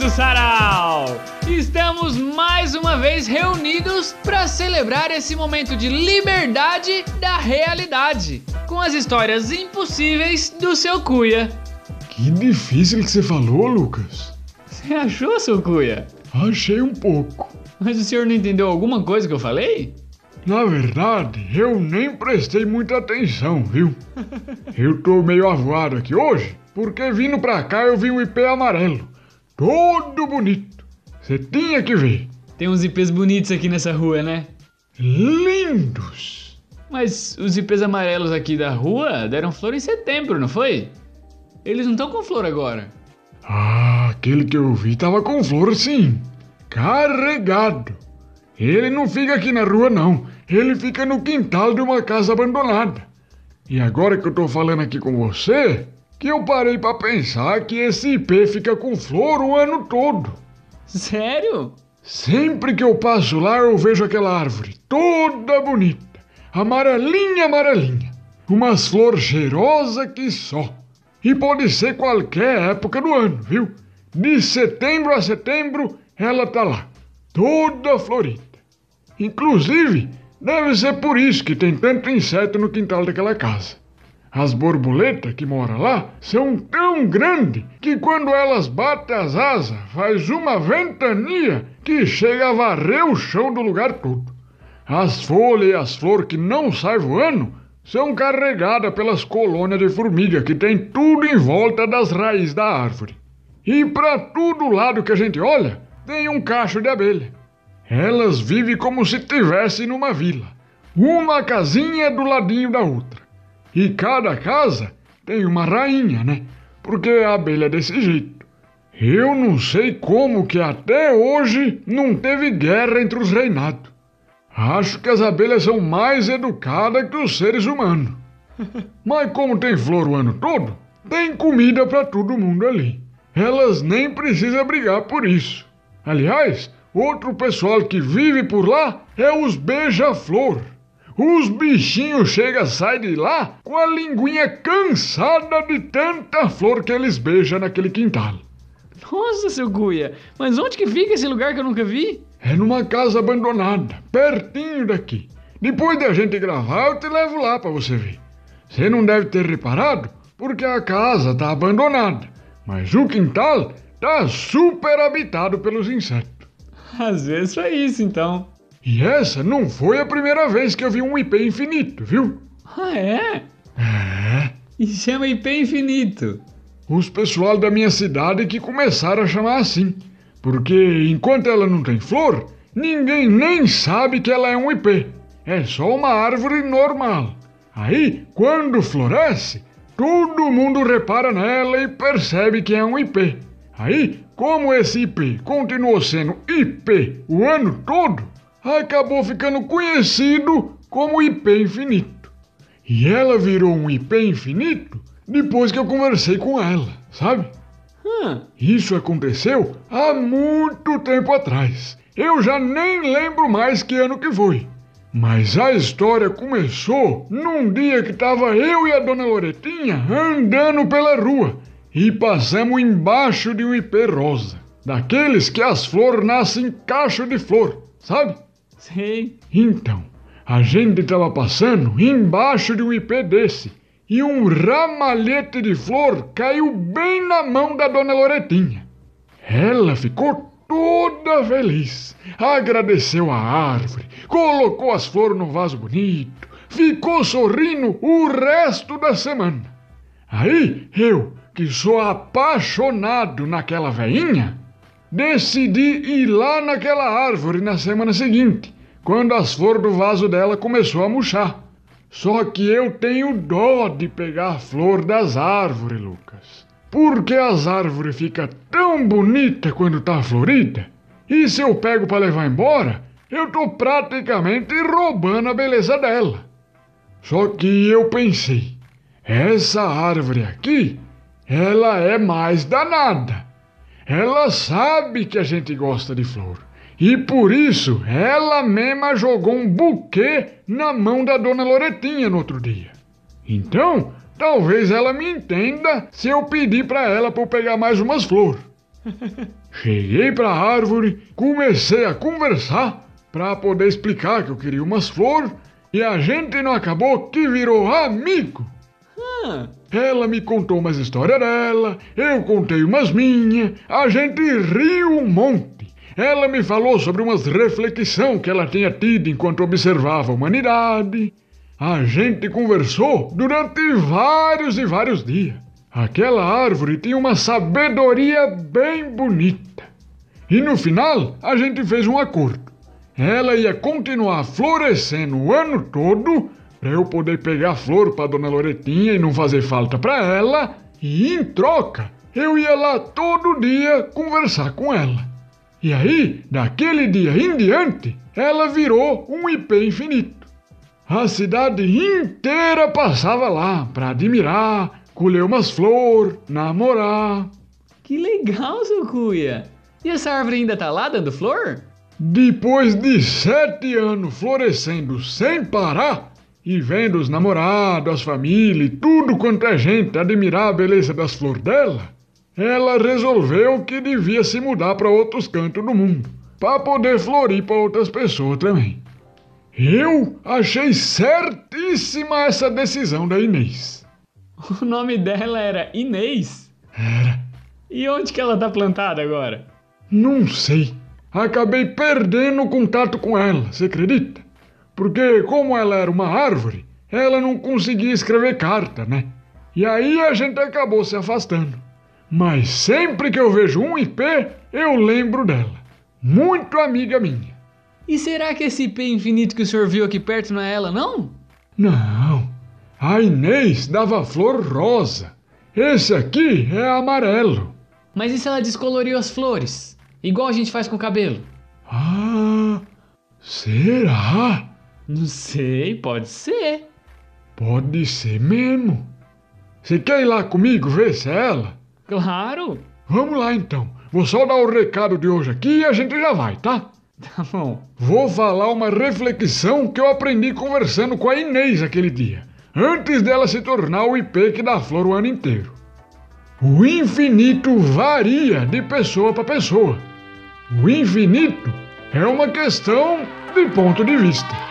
do Sarau! Estamos mais uma vez reunidos para celebrar esse momento de liberdade da realidade, com as histórias impossíveis do seu Cuia. Que difícil que você falou, Lucas. Você achou, seu Cuia? Achei um pouco. Mas o senhor não entendeu alguma coisa que eu falei? Na verdade, eu nem prestei muita atenção, viu? Eu tô meio avoado aqui hoje, porque vindo pra cá eu vi um IP amarelo. Todo bonito. Você tinha que ver. Tem uns IPs bonitos aqui nessa rua, né? Lindos. Mas os IPs amarelos aqui da rua deram flor em setembro, não foi? Eles não estão com flor agora. Ah, aquele que eu vi tava com flor sim. Carregado. Ele não fica aqui na rua, não. Ele fica no quintal de uma casa abandonada. E agora que eu tô falando aqui com você, que eu parei para pensar que esse IP fica com flor o ano todo. Sério? Sempre que eu passo lá, eu vejo aquela árvore toda bonita, amarelinha, amarelinha. Umas flores cheirosas que só. E pode ser qualquer época do ano, viu? De setembro a setembro, ela tá lá, toda florida. Inclusive, deve ser por isso que tem tanto inseto no quintal daquela casa. As borboletas que moram lá são tão grandes que quando elas batem as asas, faz uma ventania que chega a varrer o chão do lugar todo. As folhas e as flores que não saem voando são carregadas pelas colônias de formiga que tem tudo em volta das raízes da árvore. E para todo lado que a gente olha, tem um cacho de abelha. Elas vivem como se tivessem numa vila, uma casinha do ladinho da outra. E cada casa tem uma rainha, né? Porque a abelha é desse jeito. Eu não sei como que até hoje não teve guerra entre os reinados. Acho que as abelhas são mais educadas que os seres humanos. Mas como tem flor o ano todo, tem comida para todo mundo ali. Elas nem precisam brigar por isso. Aliás, Outro pessoal que vive por lá é os beija-flor. Os bichinhos chegam, saem de lá com a linguinha cansada de tanta flor que eles beijam naquele quintal. Nossa, seu Guia, mas onde que fica esse lugar que eu nunca vi? É numa casa abandonada, pertinho daqui. Depois da gente gravar, eu te levo lá para você ver. Você não deve ter reparado, porque a casa tá abandonada, mas o quintal tá super habitado pelos insetos. Às vezes foi isso, então. E essa não foi a primeira vez que eu vi um IP infinito, viu? Ah, é? É. E chama IP infinito. Os pessoal da minha cidade que começaram a chamar assim. Porque enquanto ela não tem flor, ninguém nem sabe que ela é um IP. É só uma árvore normal. Aí, quando floresce, todo mundo repara nela e percebe que é um IP. Aí, como esse IP continuou sendo IP o ano todo, acabou ficando conhecido como IP infinito. E ela virou um IP infinito depois que eu conversei com ela, sabe? Hum. Isso aconteceu há muito tempo atrás. Eu já nem lembro mais que ano que foi. Mas a história começou num dia que tava eu e a dona Loretinha andando pela rua e passamos embaixo de um ipê rosa. Daqueles que as flores nascem em cacho de flor, sabe? Então, a gente estava passando embaixo de um ipê desse e um ramalhete de flor caiu bem na mão da dona Loretinha. Ela ficou toda feliz, agradeceu a árvore, colocou as flores no vaso bonito, ficou sorrindo o resto da semana. Aí eu, que sou apaixonado naquela veinha, decidi ir lá naquela árvore na semana seguinte, quando as flores do vaso dela começou a murchar. Só que eu tenho dó de pegar a flor das árvores, Lucas. Porque as árvores ficam tão bonitas quando tá florida. E se eu pego para levar embora, eu tô praticamente roubando a beleza dela. Só que eu pensei, essa árvore aqui ela é mais danada. Ela sabe que a gente gosta de flor. E por isso ela mesma jogou um buquê na mão da dona Loretinha no outro dia. Então, talvez ela me entenda se eu pedir para ela para eu pegar mais umas flores. Cheguei para a árvore, comecei a conversar para poder explicar que eu queria umas flores e a gente não acabou que virou amigo. Ela me contou umas histórias dela, eu contei umas minhas, a gente riu um monte. Ela me falou sobre umas reflexões que ela tinha tido enquanto observava a humanidade. A gente conversou durante vários e vários dias. Aquela árvore tinha uma sabedoria bem bonita. E no final, a gente fez um acordo. Ela ia continuar florescendo o ano todo para eu poder pegar flor para dona Loretinha e não fazer falta para ela. E em troca, eu ia lá todo dia conversar com ela. E aí, daquele dia em diante, ela virou um IP infinito. A cidade inteira passava lá para admirar, colher umas flores, namorar. que legal, seu Cuia. E essa árvore ainda tá lá dando flor? Depois de sete anos florescendo sem parar e vendo os namorados, as famílias e tudo quanto é gente admirar a beleza das flores dela, ela resolveu que devia se mudar para outros cantos do mundo para poder florir para outras pessoas também. Eu achei certíssima essa decisão da Inês. O nome dela era Inês. Era, E onde que ela tá plantada agora? não sei, acabei perdendo o contato com ela, você acredita? Porque, como ela era uma árvore, ela não conseguia escrever carta, né? E aí a gente acabou se afastando. Mas sempre que eu vejo um IP, eu lembro dela. Muito amiga minha. E será que esse IP infinito que o senhor viu aqui perto não é ela, não? Não, a Inês dava flor rosa. Esse aqui é amarelo. Mas e se ela descoloriu as flores? Igual a gente faz com o cabelo? Ah, será? Não sei, pode ser. Pode ser mesmo. Você quer ir lá comigo ver se é ela? Claro. Vamos lá então. Vou só dar o recado de hoje aqui e a gente já vai, tá? Tá bom. Vou falar uma reflexão que eu aprendi conversando com a Inês aquele dia, antes dela se tornar o IP que dá flor o ano inteiro. O infinito varia de pessoa para pessoa. O infinito é uma questão de ponto de vista.